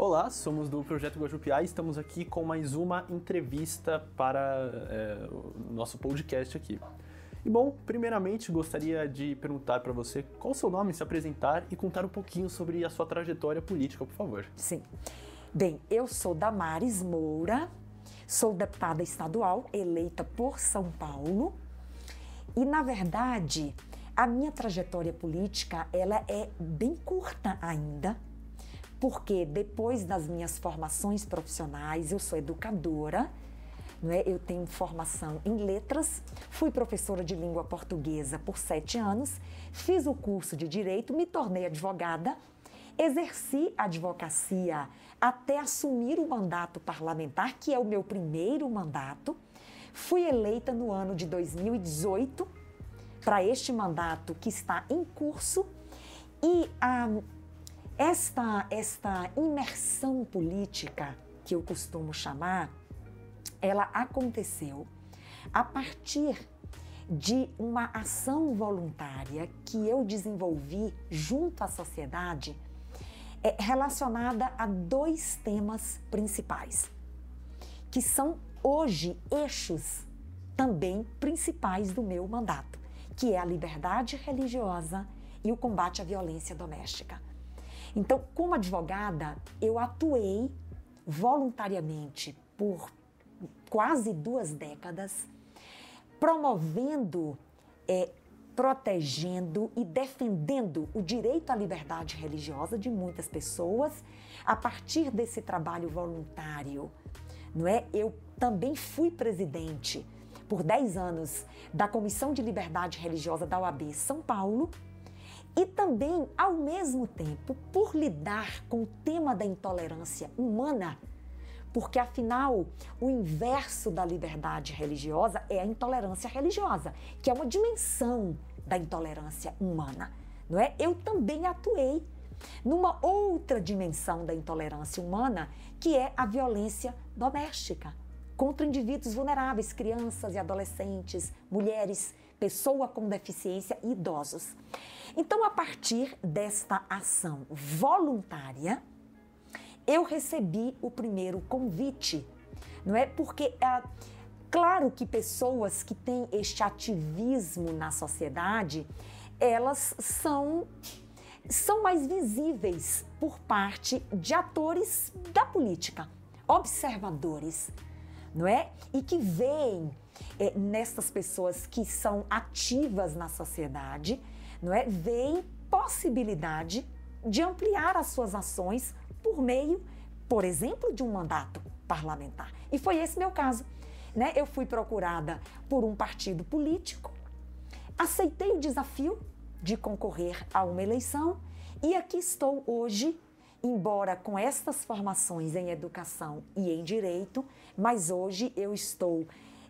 Olá, somos do Projeto Guajupiá e estamos aqui com mais uma entrevista para é, o nosso podcast aqui. E bom, primeiramente gostaria de perguntar para você qual o seu nome, se apresentar e contar um pouquinho sobre a sua trajetória política, por favor. Sim. Bem, eu sou Damares Moura, sou deputada estadual eleita por São Paulo e, na verdade, a minha trajetória política ela é bem curta ainda porque depois das minhas formações profissionais, eu sou educadora, é? eu tenho formação em letras, fui professora de língua portuguesa por sete anos, fiz o curso de direito, me tornei advogada, exerci a advocacia até assumir o mandato parlamentar, que é o meu primeiro mandato. Fui eleita no ano de 2018 para este mandato que está em curso e a esta, esta imersão política, que eu costumo chamar, ela aconteceu a partir de uma ação voluntária que eu desenvolvi junto à sociedade é, relacionada a dois temas principais, que são hoje eixos também principais do meu mandato, que é a liberdade religiosa e o combate à violência doméstica. Então, como advogada, eu atuei voluntariamente por quase duas décadas, promovendo, é, protegendo e defendendo o direito à liberdade religiosa de muitas pessoas a partir desse trabalho voluntário. Não é? Eu também fui presidente por 10 anos da Comissão de Liberdade Religiosa da OAB São Paulo e também, ao mesmo tempo, por lidar com o tema da intolerância humana, porque afinal, o inverso da liberdade religiosa é a intolerância religiosa, que é uma dimensão da intolerância humana, não é? Eu também atuei numa outra dimensão da intolerância humana, que é a violência doméstica contra indivíduos vulneráveis, crianças e adolescentes, mulheres, pessoa com deficiência e idosos. Então, a partir desta ação voluntária, eu recebi o primeiro convite, não é? Porque é claro que pessoas que têm este ativismo na sociedade, elas são são mais visíveis por parte de atores da política, observadores, não é? E que veem é, nessas pessoas que são ativas na sociedade, não é? Veem possibilidade de ampliar as suas ações por meio, por exemplo, de um mandato parlamentar. E foi esse meu caso. Né? Eu fui procurada por um partido político, aceitei o desafio de concorrer a uma eleição e aqui estou hoje, embora com estas formações em educação e em direito, mas hoje eu estou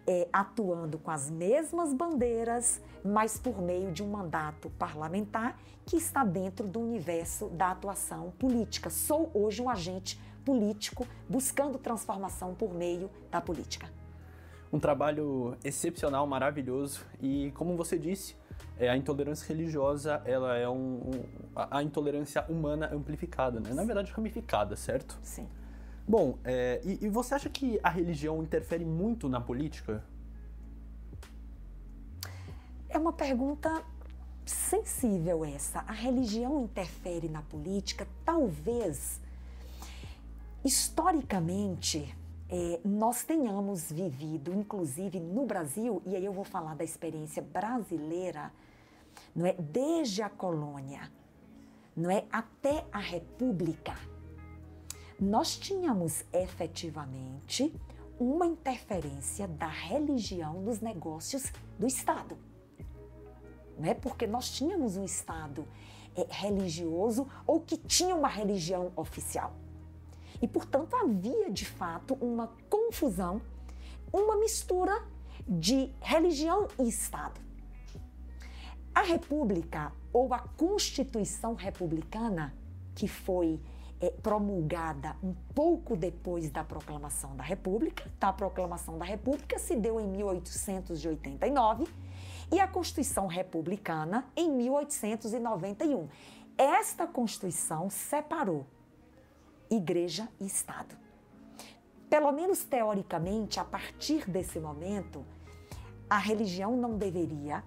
é, atuando com as mesmas bandeiras, mas por meio de um mandato parlamentar que está dentro do universo da atuação política. Sou hoje um agente político buscando transformação por meio da política. Um trabalho excepcional, maravilhoso e, como você disse, é, a intolerância religiosa ela é um, um a, a, intolerância humana amplificada, né? Na verdade, ramificada, certo? Sim. Bom, é, e, e você acha que a religião interfere muito na política? É uma pergunta sensível essa. A religião interfere na política? Talvez, historicamente, é, nós tenhamos vivido, inclusive no Brasil, e aí eu vou falar da experiência brasileira, não é? Desde a colônia, não é? Até a república nós tínhamos efetivamente uma interferência da religião nos negócios do Estado. Não é porque nós tínhamos um Estado é, religioso ou que tinha uma religião oficial. E, portanto, havia de fato uma confusão, uma mistura de religião e Estado. A República ou a Constituição Republicana, que foi é, promulgada um pouco depois da proclamação da República. Tá? A proclamação da República se deu em 1889 e a Constituição Republicana em 1891. Esta Constituição separou igreja e Estado. Pelo menos teoricamente, a partir desse momento, a religião não deveria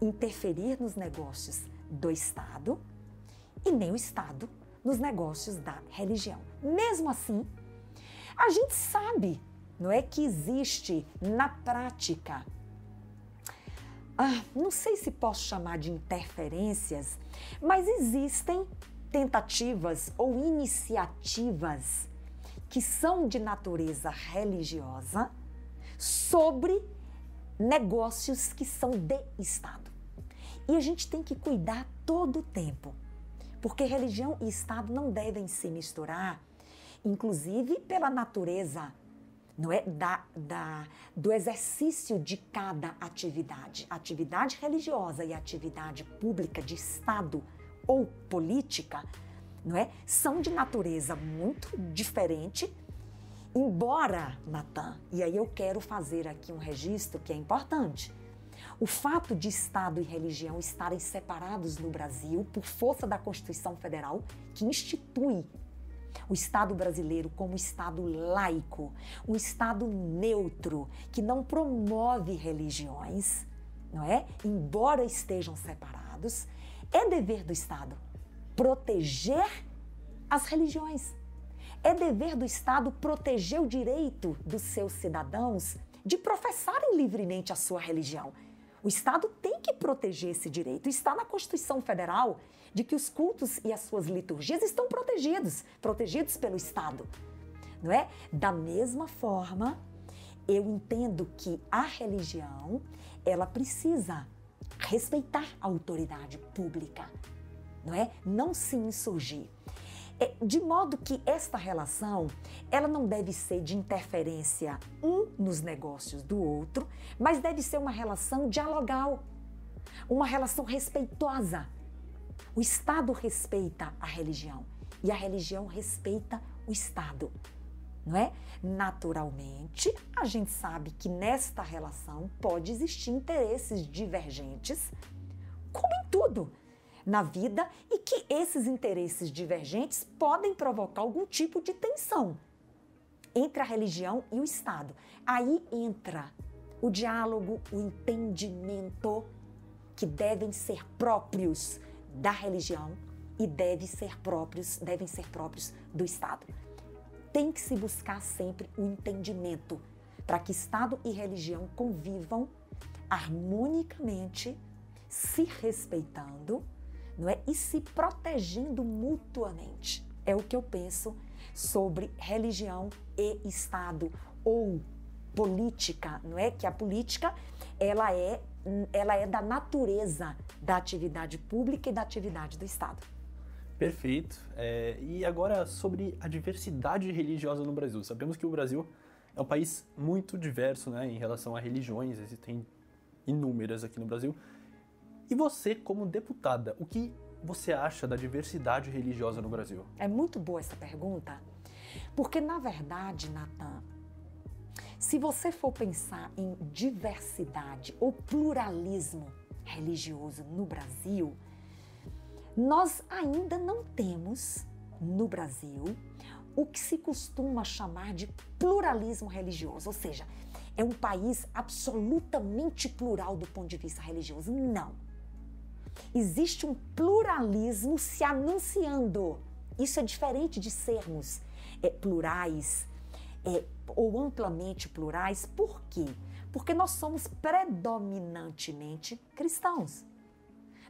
interferir nos negócios do Estado e nem o Estado nos negócios da religião. Mesmo assim, a gente sabe, não é que existe na prática, ah, não sei se posso chamar de interferências, mas existem tentativas ou iniciativas que são de natureza religiosa sobre negócios que são de Estado. E a gente tem que cuidar todo o tempo, porque religião e Estado não devem se misturar, inclusive pela natureza não é da, da, do exercício de cada atividade. Atividade religiosa e atividade pública de Estado ou política, não é? São de natureza muito diferente. Embora, Natan, e aí eu quero fazer aqui um registro que é importante. O fato de Estado e religião estarem separados no Brasil por força da Constituição Federal, que institui o Estado brasileiro como Estado laico, um Estado neutro, que não promove religiões, não é? Embora estejam separados, é dever do Estado proteger as religiões. É dever do Estado proteger o direito dos seus cidadãos de professarem livremente a sua religião. O Estado tem que proteger esse direito. Está na Constituição Federal de que os cultos e as suas liturgias estão protegidos, protegidos pelo Estado. Não é? Da mesma forma, eu entendo que a religião, ela precisa respeitar a autoridade pública, não é? Não se insurgir. É, de modo que esta relação, ela não deve ser de interferência um nos negócios do outro, mas deve ser uma relação dialogal, uma relação respeitosa. O Estado respeita a religião e a religião respeita o Estado não é? Naturalmente, a gente sabe que nesta relação pode existir interesses divergentes, como em tudo na vida, e que esses interesses divergentes podem provocar algum tipo de tensão entre a religião e o Estado. Aí entra o diálogo, o entendimento que devem ser próprios da religião e devem ser próprios, devem ser próprios do Estado tem que se buscar sempre o entendimento para que Estado e religião convivam harmonicamente, se respeitando, não é? E se protegendo mutuamente. É o que eu penso sobre religião e Estado ou política, não é? Que a política ela é ela é da natureza da atividade pública e da atividade do Estado. Perfeito. É, e agora sobre a diversidade religiosa no Brasil. Sabemos que o Brasil é um país muito diverso né, em relação a religiões, existem inúmeras aqui no Brasil. E você, como deputada, o que você acha da diversidade religiosa no Brasil? É muito boa essa pergunta, porque na verdade, Natan, se você for pensar em diversidade ou pluralismo religioso no Brasil, nós ainda não temos no Brasil o que se costuma chamar de pluralismo religioso, ou seja, é um país absolutamente plural do ponto de vista religioso. Não. Existe um pluralismo se anunciando. Isso é diferente de sermos é, plurais é, ou amplamente plurais. Por quê? Porque nós somos predominantemente cristãos.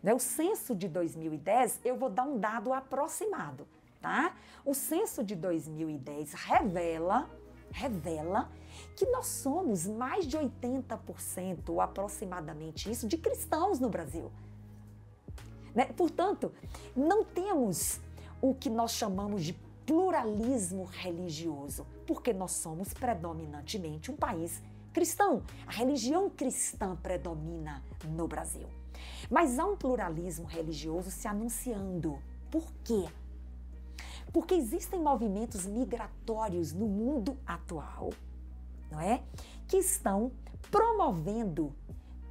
Né? O censo de 2010, eu vou dar um dado aproximado, tá? O censo de 2010 revela, revela que nós somos mais de 80% ou aproximadamente isso de cristãos no Brasil. Né? Portanto, não temos o que nós chamamos de pluralismo religioso, porque nós somos predominantemente um país cristão. A religião cristã predomina no Brasil. Mas há um pluralismo religioso se anunciando. Por quê? Porque existem movimentos migratórios no mundo atual, não é? Que estão promovendo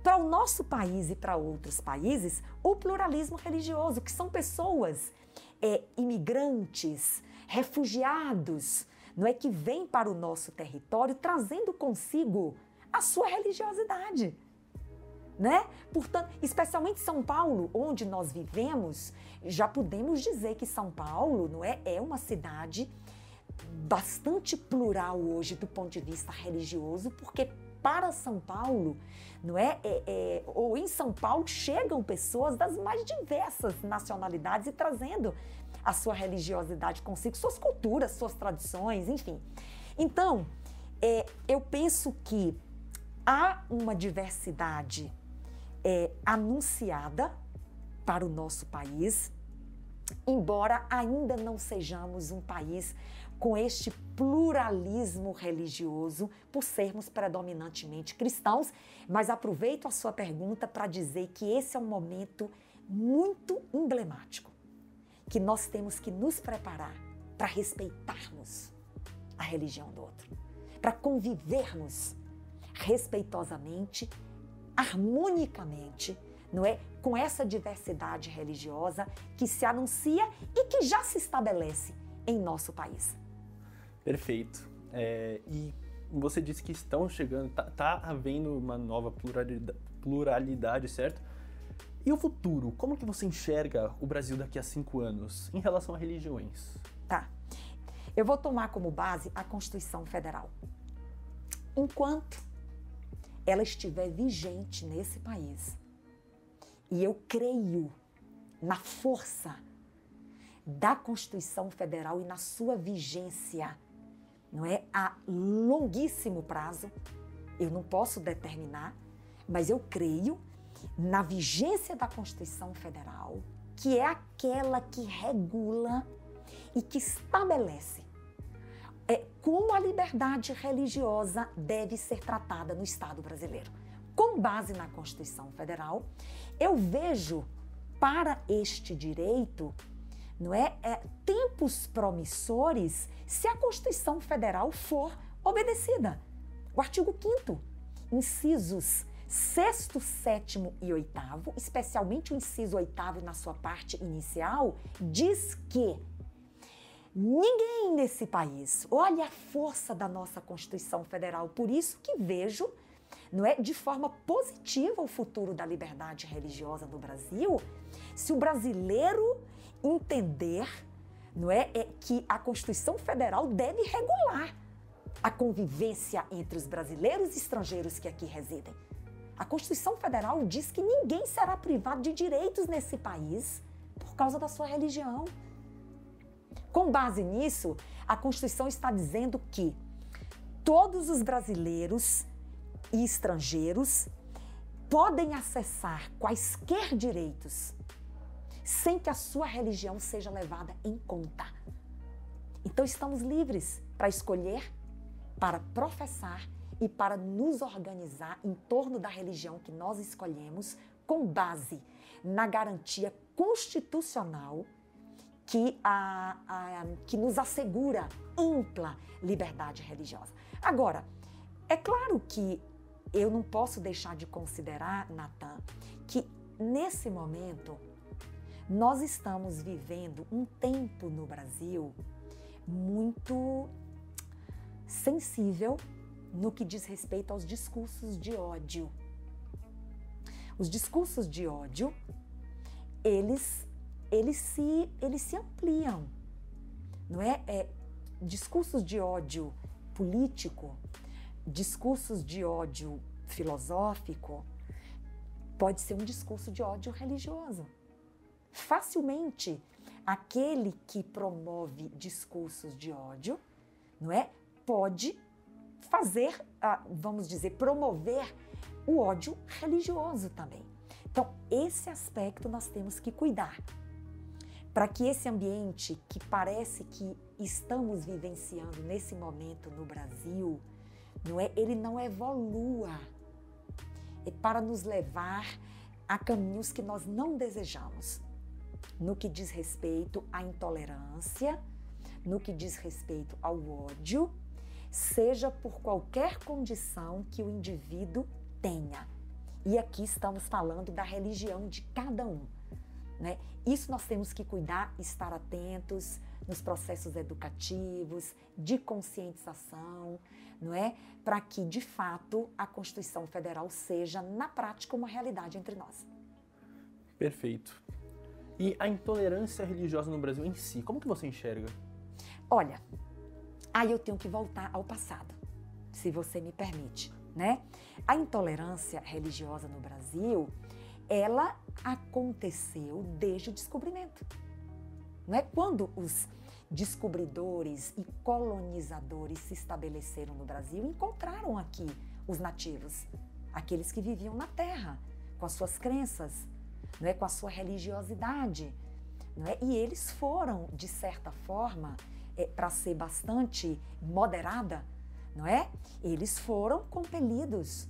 para o nosso país e para outros países o pluralismo religioso, que são pessoas é, imigrantes, refugiados, não é que vêm para o nosso território trazendo consigo a sua religiosidade. Né? Portanto, especialmente São Paulo, onde nós vivemos, já podemos dizer que São Paulo não é, é uma cidade bastante plural hoje do ponto de vista religioso, porque para São Paulo, não é? é, é ou em São Paulo chegam pessoas das mais diversas nacionalidades e trazendo a sua religiosidade consigo, suas culturas, suas tradições, enfim. Então, é, eu penso que há uma diversidade é, anunciada para o nosso país, embora ainda não sejamos um país com este pluralismo religioso, por sermos predominantemente cristãos, mas aproveito a sua pergunta para dizer que esse é um momento muito emblemático, que nós temos que nos preparar para respeitarmos a religião do outro, para convivermos respeitosamente, harmonicamente, não é? Com essa diversidade religiosa que se anuncia e que já se estabelece em nosso país. Perfeito. É, e você disse que estão chegando, tá, tá havendo uma nova pluralidade, pluralidade, certo? E o futuro? Como que você enxerga o Brasil daqui a cinco anos em relação a religiões? Tá. Eu vou tomar como base a Constituição Federal. Enquanto ela estiver vigente nesse país, e eu creio na força da Constituição Federal e na sua vigência não é a longuíssimo prazo. Eu não posso determinar, mas eu creio na vigência da Constituição Federal, que é aquela que regula e que estabelece é, como a liberdade religiosa deve ser tratada no Estado brasileiro. Com base na Constituição Federal, eu vejo para este direito não é, é tempos promissores se a Constituição Federal for obedecida. O artigo 5 incisos 6 7 e 8 especialmente o inciso 8 na sua parte inicial, diz que ninguém nesse país, olha a força da nossa Constituição Federal, por isso que vejo não é de forma positiva o futuro da liberdade religiosa no Brasil, se o brasileiro entender não é, é que a Constituição Federal deve regular a convivência entre os brasileiros e estrangeiros que aqui residem. A Constituição Federal diz que ninguém será privado de direitos nesse país por causa da sua religião. Com base nisso, a Constituição está dizendo que todos os brasileiros e estrangeiros podem acessar quaisquer direitos sem que a sua religião seja levada em conta. Então estamos livres para escolher, para professar e para nos organizar em torno da religião que nós escolhemos com base na garantia constitucional que, a, a, que nos assegura ampla liberdade religiosa. Agora, é claro que eu não posso deixar de considerar, Natan, que nesse momento nós estamos vivendo um tempo no Brasil muito sensível no que diz respeito aos discursos de ódio. Os discursos de ódio, eles, eles, se, eles se ampliam, não é? é discursos de ódio político, discursos de ódio filosófico, pode ser um discurso de ódio religioso facilmente aquele que promove discursos de ódio, não é? Pode fazer, ah, vamos dizer, promover o ódio religioso também. Então, esse aspecto nós temos que cuidar. Para que esse ambiente que parece que estamos vivenciando nesse momento no Brasil, não é, ele não evolua. É para nos levar a caminhos que nós não desejamos no que diz respeito à intolerância, no que diz respeito ao ódio, seja por qualquer condição que o indivíduo tenha. E aqui estamos falando da religião de cada um. Né? Isso nós temos que cuidar, estar atentos, nos processos educativos, de conscientização, não é? Para que, de fato, a Constituição Federal seja, na prática, uma realidade entre nós. Perfeito. E a intolerância religiosa no Brasil em si, como que você enxerga? Olha, aí eu tenho que voltar ao passado, se você me permite, né? A intolerância religiosa no Brasil, ela aconteceu desde o descobrimento. Não é quando os descobridores e colonizadores se estabeleceram no Brasil, encontraram aqui os nativos, aqueles que viviam na terra, com as suas crenças, não é, com a sua religiosidade. Não é? E eles foram, de certa forma, é, para ser bastante moderada, não é? Eles foram compelidos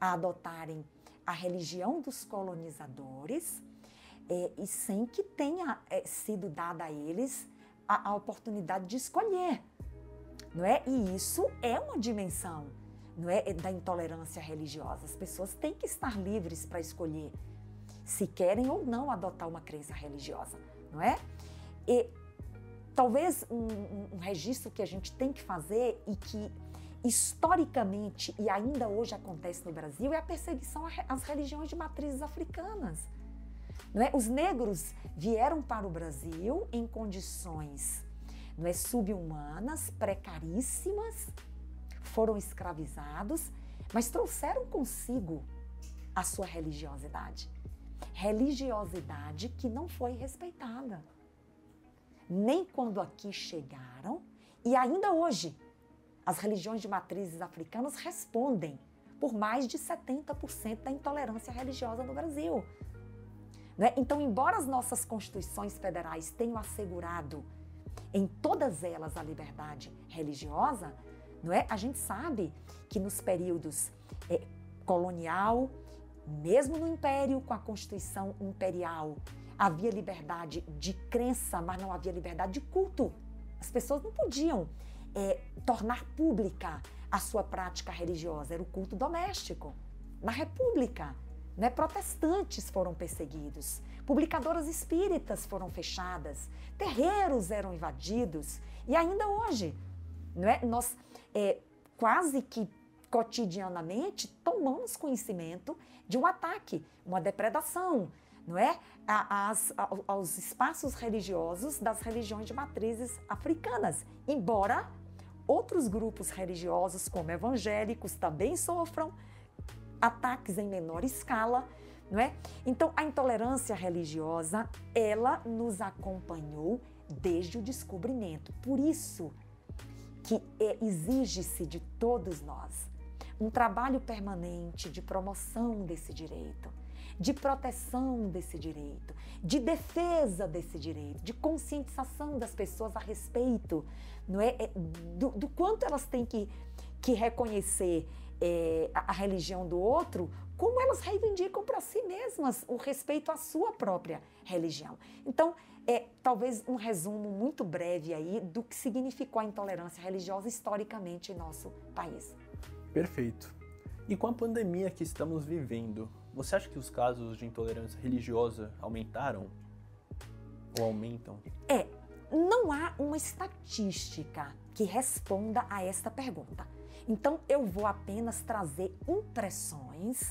a adotarem a religião dos colonizadores é, e sem que tenha é, sido dada a eles a, a oportunidade de escolher, não é? E isso é uma dimensão, não é, da intolerância religiosa. As pessoas têm que estar livres para escolher se querem ou não adotar uma crença religiosa, não é? E talvez um, um, registro que a gente tem que fazer e que historicamente e ainda hoje acontece no Brasil é a perseguição às religiões de matrizes africanas. Não é? Os negros vieram para o Brasil em condições não é, subhumanas, precaríssimas, foram escravizados, mas trouxeram consigo a sua religiosidade. Religiosidade que não foi respeitada. Nem quando aqui chegaram, e ainda hoje, as religiões de matrizes africanas respondem por mais de 70% da intolerância religiosa no Brasil. Né? Então, embora as nossas constituições federais tenham assegurado em todas elas a liberdade religiosa, não é? A gente sabe que nos períodos é, colonial, mesmo no Império, com a Constituição Imperial, havia liberdade de crença, mas não havia liberdade de culto. As pessoas não podiam é, tornar pública a sua prática religiosa, era o culto doméstico. Na República, né, protestantes foram perseguidos, publicadoras espíritas foram fechadas, terreiros eram invadidos e ainda hoje, é, nós é, quase que cotidianamente tomamos conhecimento de um ataque, uma depredação, não é? As, aos espaços religiosos das religiões de matrizes africanas, embora outros grupos religiosos, como evangélicos, também sofram ataques em menor escala, não é? Então, a intolerância religiosa, ela nos acompanhou desde o descobrimento. Por isso que é, exige-se de todos nós um trabalho permanente de promoção desse direito, de proteção desse direito, de defesa desse direito, de conscientização das pessoas a respeito não é, é do, do quanto elas têm que, que reconhecer é, a, a religião do outro, como elas reivindicam para si mesmas o respeito à sua própria religião. Então, é talvez um resumo muito breve aí do que significou a intolerância religiosa historicamente em nosso país. Perfeito. E com a pandemia que estamos vivendo, você acha que os casos de intolerância religiosa aumentaram? Ou aumentam? É, não há uma estatística que responda a esta pergunta. Então eu vou apenas trazer impressões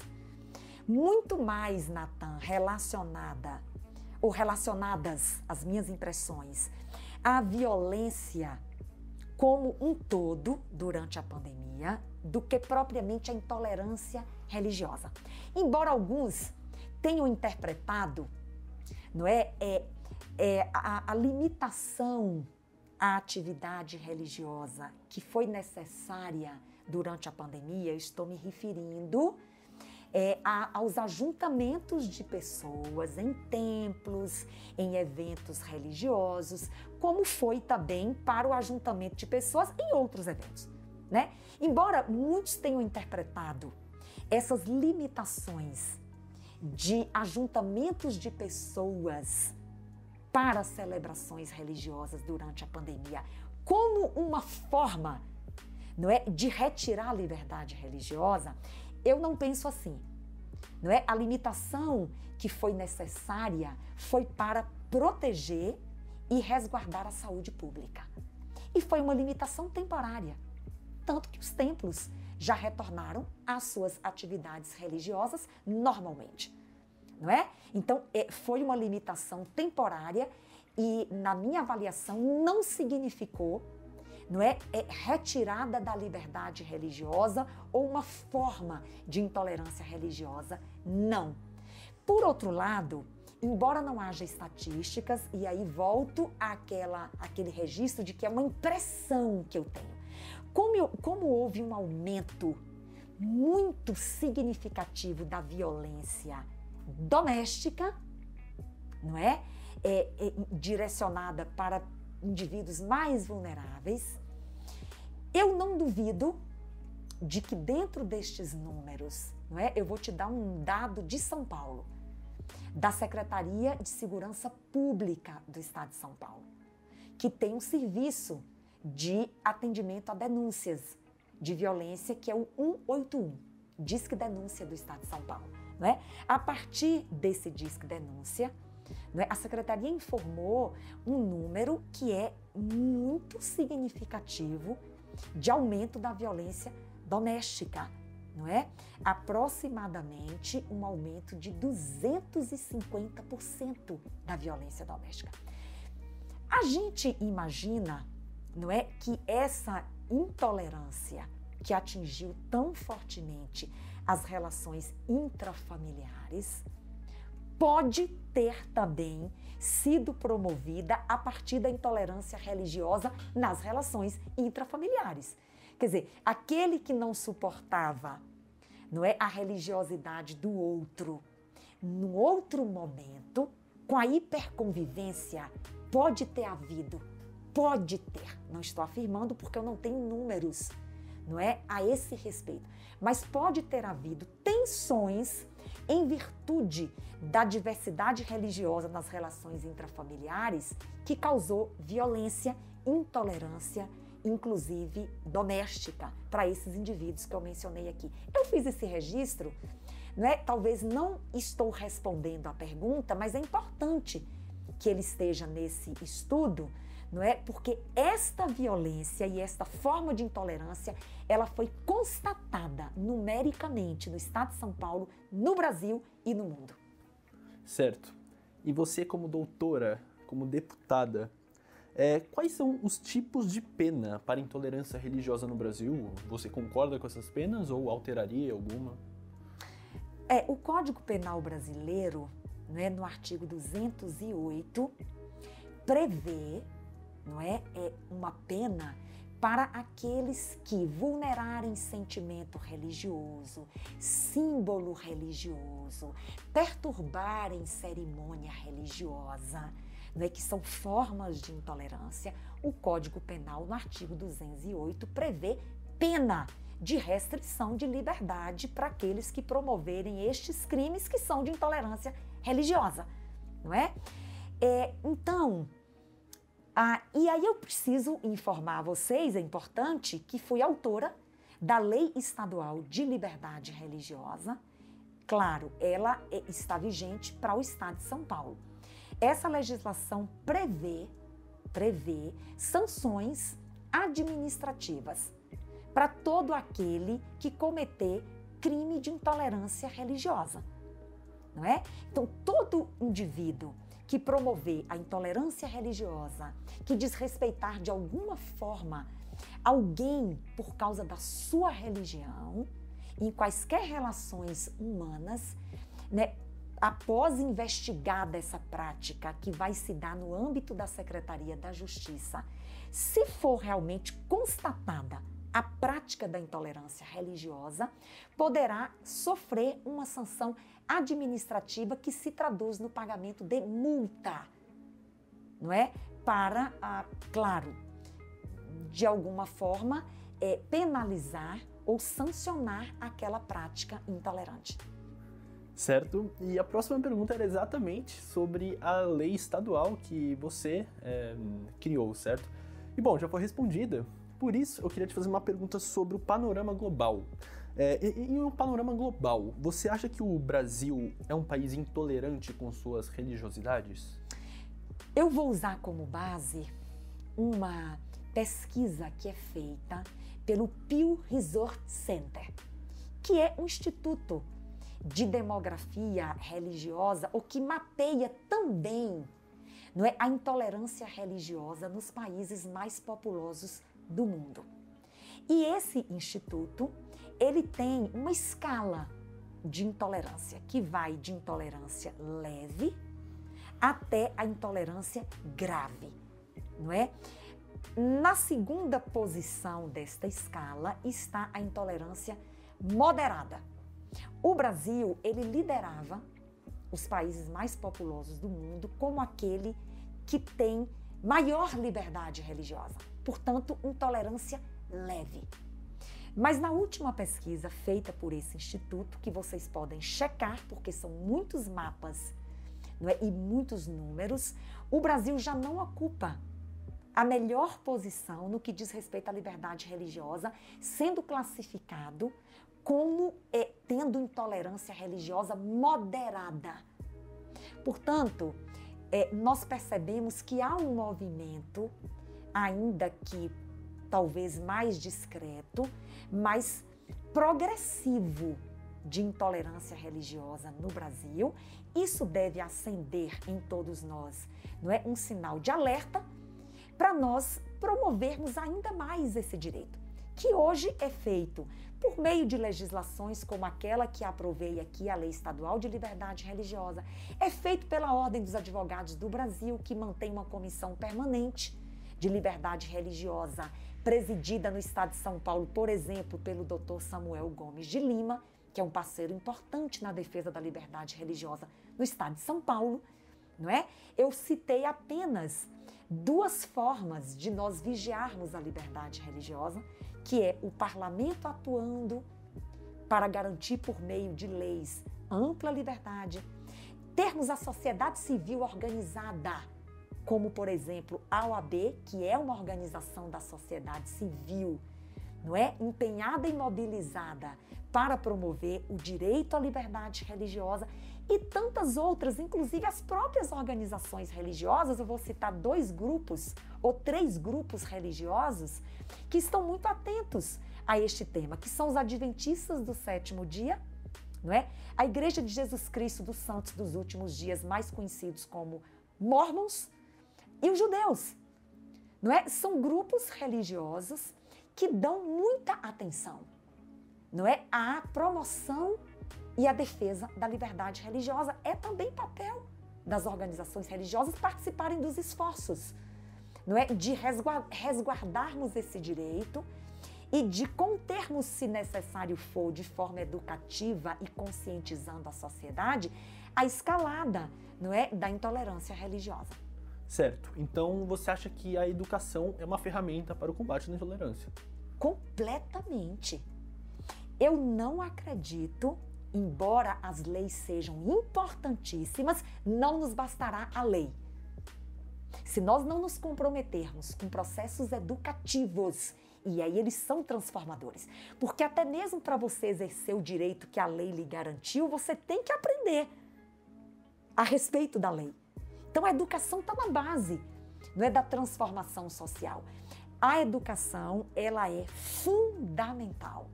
muito mais, Natan, relacionada ou relacionadas as minhas impressões à violência como um todo durante a pandemia do que propriamente a intolerância religiosa. Embora alguns tenham interpretado, não é, é, é a, a limitação à atividade religiosa que foi necessária durante a pandemia, estou me referindo é, a, aos ajuntamentos de pessoas em templos, em eventos religiosos, como foi também para o ajuntamento de pessoas em outros eventos. Né? Embora muitos tenham interpretado essas limitações de ajuntamentos de pessoas para celebrações religiosas durante a pandemia como uma forma não é, de retirar a liberdade religiosa, eu não penso assim. Não é? A limitação que foi necessária foi para proteger e resguardar a saúde pública. E foi uma limitação temporária, tanto que os templos já retornaram às suas atividades religiosas normalmente, não é? Então, é, foi uma limitação temporária e, na minha avaliação, não significou não é, é retirada da liberdade religiosa ou uma forma de intolerância religiosa, não. Por outro lado, embora não haja estatísticas, e aí volto àquela, àquele registro de que é uma impressão que eu tenho. Como, como houve um aumento muito significativo da violência doméstica, não é? é, é direcionada para indivíduos mais vulneráveis, eu não duvido de que dentro destes números, não é? Eu vou te dar um dado de São Paulo, da Secretaria de Segurança Pública do Estado de São Paulo, que tem um serviço de atendimento a denúncias de violência que é o 181, Disque Denúncia do Estado de São Paulo, não é? A partir desse Disque Denúncia, é? A secretaria informou um número que é muito significativo de aumento da violência doméstica, não é? Aproximadamente um aumento de 250% da violência doméstica. A gente imagina, não é, que essa intolerância que atingiu tão fortemente as relações intrafamiliares, pode ter também sido promovida a partir da intolerância religiosa nas relações intrafamiliares. Quer dizer, aquele que não suportava não é a religiosidade do outro, num outro momento, com a hiperconvivência, pode ter havido, pode ter. Não estou afirmando porque eu não tenho números, não é a esse respeito, mas pode ter havido tensões em virtude da diversidade religiosa nas relações intrafamiliares que causou violência, intolerância, inclusive doméstica, para esses indivíduos que eu mencionei aqui. Eu fiz esse registro, né? talvez não estou respondendo à pergunta, mas é importante que ele esteja nesse estudo não é? Porque esta violência e esta forma de intolerância, ela foi constatada numericamente no estado de São Paulo, no Brasil e no mundo. Certo. E você como doutora, como deputada, é, quais são os tipos de pena para intolerância religiosa no Brasil? Você concorda com essas penas ou alteraria alguma? É, o Código Penal brasileiro, né, no artigo 208, prevê não é? É uma pena para aqueles que vulnerarem sentimento religioso, símbolo religioso, perturbarem cerimônia religiosa, não é que são formas de intolerância. O Código Penal, no artigo 208, prevê pena de restrição de liberdade para aqueles que promoverem estes crimes que são de intolerância religiosa, não é? é então, ah, e aí eu preciso informar a vocês, é importante, que fui autora da Lei Estadual de Liberdade Religiosa. Claro, ela é, está vigente para o Estado de São Paulo. Essa legislação prevê, prevê sanções administrativas para todo aquele que cometer crime de intolerância religiosa, não é? Então, todo indivíduo que promover a intolerância religiosa, que desrespeitar de alguma forma alguém por causa da sua religião, em quaisquer relações humanas, né, após investigada essa prática que vai se dar no âmbito da Secretaria da Justiça, se for realmente constatada a prática da intolerância religiosa, poderá sofrer uma sanção administrativa que se traduz no pagamento de multa, não é? Para, ah, claro, de alguma forma, é, penalizar ou sancionar aquela prática intolerante. Certo. E a próxima pergunta era exatamente sobre a lei estadual que você é, criou, certo? E bom, já foi respondida. Por isso, eu queria te fazer uma pergunta sobre o panorama global. É, em um panorama global, você acha que o Brasil é um país intolerante com suas religiosidades? Eu vou usar como base uma pesquisa que é feita pelo Pew Research Center, que é um instituto de demografia religiosa ou que mapeia também não é, a intolerância religiosa nos países mais populosos do mundo. E esse instituto, ele tem uma escala de intolerância que vai de intolerância leve até a intolerância grave, não é? Na segunda posição desta escala está a intolerância moderada. O Brasil, ele liderava os países mais populosos do mundo como aquele que tem maior liberdade religiosa, portanto, intolerância leve. Mas na última pesquisa feita por esse instituto, que vocês podem checar, porque são muitos mapas é? e muitos números, o Brasil já não ocupa a melhor posição no que diz respeito à liberdade religiosa, sendo classificado como é, tendo intolerância religiosa moderada. Portanto, é, nós percebemos que há um movimento, ainda que talvez mais discreto, mas progressivo de intolerância religiosa no Brasil. Isso deve acender em todos nós, não é um sinal de alerta para nós promovermos ainda mais esse direito, que hoje é feito por meio de legislações como aquela que aprovei aqui, a Lei Estadual de Liberdade Religiosa, é feito pela Ordem dos Advogados do Brasil, que mantém uma comissão permanente de liberdade religiosa, presidida no estado de São Paulo, por exemplo, pelo Dr. Samuel Gomes de Lima, que é um parceiro importante na defesa da liberdade religiosa no estado de São Paulo, não é? Eu citei apenas duas formas de nós vigiarmos a liberdade religiosa que é o parlamento atuando para garantir por meio de leis ampla liberdade, termos a sociedade civil organizada, como por exemplo a OAB, que é uma organização da sociedade civil, não é empenhada e mobilizada para promover o direito à liberdade religiosa e tantas outras, inclusive as próprias organizações religiosas. Eu vou citar dois grupos ou três grupos religiosos que estão muito atentos a este tema, que são os adventistas do sétimo dia, não é? A Igreja de Jesus Cristo dos Santos dos Últimos Dias, mais conhecidos como Mormons, e os judeus, não é? São grupos religiosos que dão muita atenção, não é, à promoção e a defesa da liberdade religiosa. É também papel das organizações religiosas participarem dos esforços não é, de resguardarmos esse direito e de contermos, se necessário for, de forma educativa e conscientizando a sociedade, a escalada não é, da intolerância religiosa. Certo. Então você acha que a educação é uma ferramenta para o combate à intolerância? Completamente. Eu não acredito embora as leis sejam importantíssimas, não nos bastará a lei. Se nós não nos comprometermos com processos educativos, e aí eles são transformadores, porque até mesmo para você exercer o direito que a lei lhe garantiu, você tem que aprender a respeito da lei. Então a educação está na base, não é da transformação social. A educação, ela é fundamental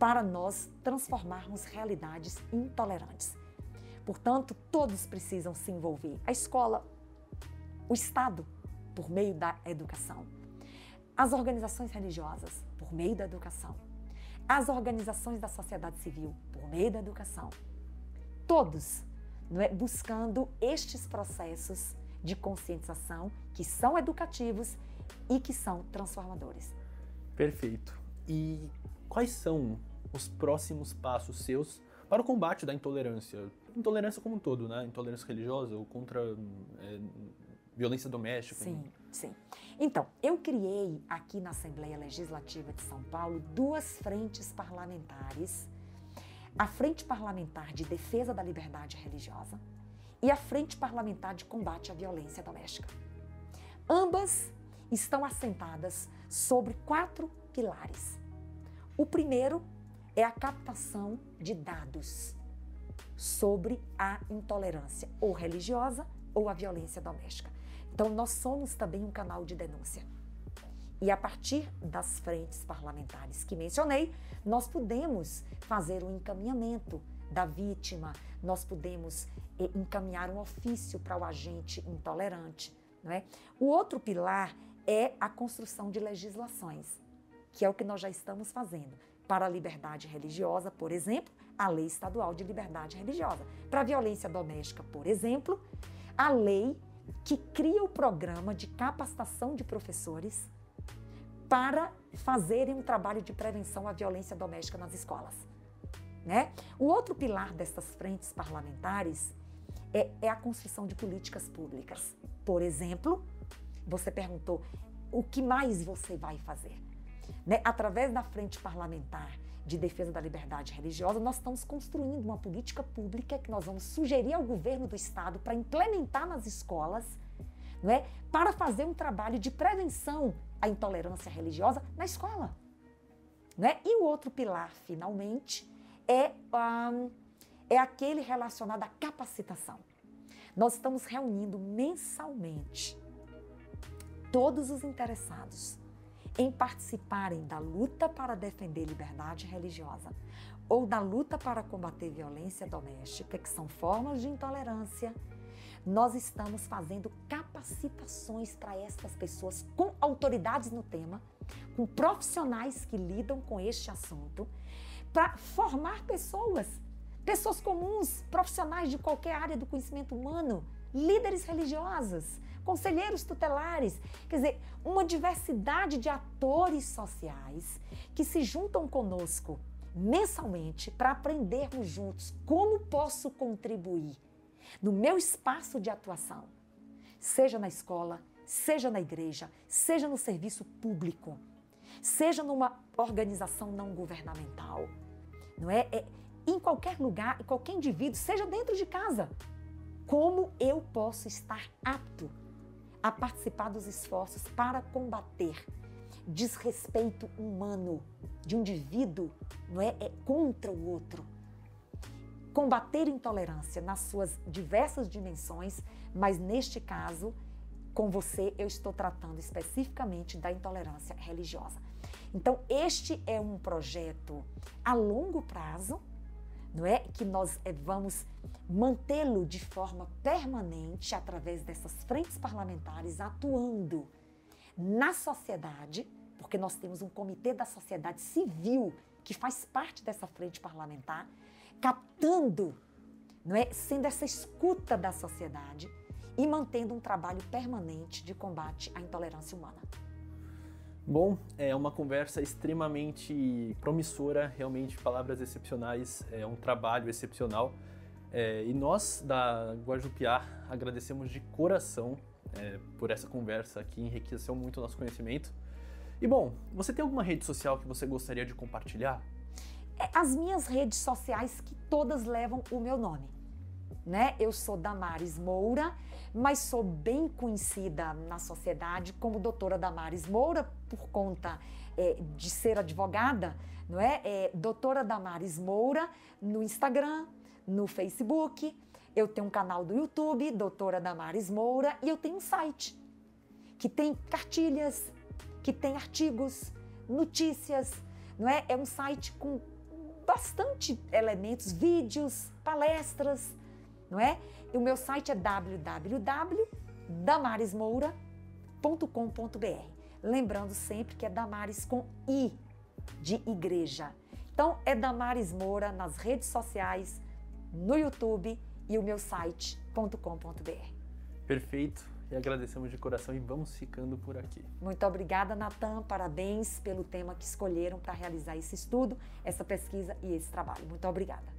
para nós transformarmos realidades intolerantes. Portanto, todos precisam se envolver. A escola, o Estado, por meio da educação. As organizações religiosas, por meio da educação. As organizações da sociedade civil, por meio da educação. Todos é, buscando estes processos de conscientização que são educativos e que são transformadores. Perfeito. E quais são os próximos passos seus para o combate da intolerância? Intolerância como um todo, né? Intolerância religiosa ou contra é, violência doméstica. Sim, sim. Então, eu criei aqui na Assembleia Legislativa de São Paulo duas frentes parlamentares. A Frente Parlamentar de Defesa da Liberdade Religiosa e a Frente Parlamentar de Combate à Violência Doméstica. Ambas estão assentadas sobre quatro pilares. O primeiro é a captação de dados sobre a intolerância, ou religiosa ou a violência doméstica. Então, nós somos também um canal de denúncia. E a partir das frentes parlamentares que mencionei, nós podemos fazer um encaminhamento da vítima, nós podemos eh, encaminhar um ofício para o agente intolerante. Não é? O outro pilar é a construção de legislações, que é o que nós já estamos fazendo. Para a liberdade religiosa, por exemplo, a Lei Estadual de Liberdade Religiosa. Para a violência doméstica, por exemplo, a lei que cria o programa de capacitação de professores para fazerem um trabalho de prevenção à violência doméstica nas escolas. Né? O outro pilar dessas frentes parlamentares é, é a construção de políticas públicas. Por exemplo, você perguntou o que mais você vai fazer. Né? Através da frente parlamentar de defesa da liberdade religiosa, nós estamos construindo uma política pública que nós vamos sugerir ao governo do estado para implementar nas escolas, não é? para fazer um trabalho de prevenção à intolerância religiosa na escola. Né? E o outro pilar, finalmente, é, um, é aquele relacionado à capacitação. Nós estamos reunindo mensalmente todos os interessados em participarem da luta para defender liberdade religiosa ou da luta para combater violência doméstica, que são formas de intolerância nós estamos fazendo capacitações para essas pessoas com autoridades no tema, com profissionais que lidam com este assunto, para formar pessoas, pessoas comuns, profissionais de qualquer área do conhecimento humano, líderes religiosos, conselheiros tutelares, quer dizer, uma diversidade de atores sociais que se juntam conosco mensalmente para aprendermos juntos como posso contribuir no meu espaço de atuação, seja na escola, seja na igreja, seja no serviço público, seja numa organização não governamental, não é? é em qualquer lugar, em qualquer indivíduo, seja dentro de casa. Como eu posso estar apto a participar dos esforços para combater desrespeito humano de um indivíduo, não é, é contra o outro? Combater intolerância nas suas diversas dimensões, mas neste caso, com você, eu estou tratando especificamente da intolerância religiosa. Então, este é um projeto a longo prazo, não é? Que nós eh, vamos mantê-lo de forma permanente através dessas frentes parlamentares atuando na sociedade, porque nós temos um comitê da sociedade civil que faz parte dessa frente parlamentar captando, não é, sendo essa escuta da sociedade e mantendo um trabalho permanente de combate à intolerância humana. Bom, é uma conversa extremamente promissora, realmente palavras excepcionais, é um trabalho excepcional. É, e nós da Guajupiá agradecemos de coração é, por essa conversa que enriqueceu muito o nosso conhecimento. E bom, você tem alguma rede social que você gostaria de compartilhar? É, as minhas redes sociais que todas levam o meu nome. Né? Eu sou Damares Moura, mas sou bem conhecida na sociedade como doutora Damares Moura por conta é, de ser advogada, não é? é? Doutora Damares Moura no Instagram, no Facebook. Eu tenho um canal do YouTube, Doutora Damares Moura, e eu tenho um site que tem cartilhas, que tem artigos, notícias, não é? É um site com bastante elementos, vídeos, palestras, não é? E o meu site é www.damaresmoura.com.br. Lembrando sempre que é Damares com I de igreja. Então é Damares Moura nas redes sociais, no YouTube e o meu site.com.br. Perfeito e agradecemos de coração e vamos ficando por aqui. Muito obrigada, Natan. Parabéns pelo tema que escolheram para realizar esse estudo, essa pesquisa e esse trabalho. Muito obrigada.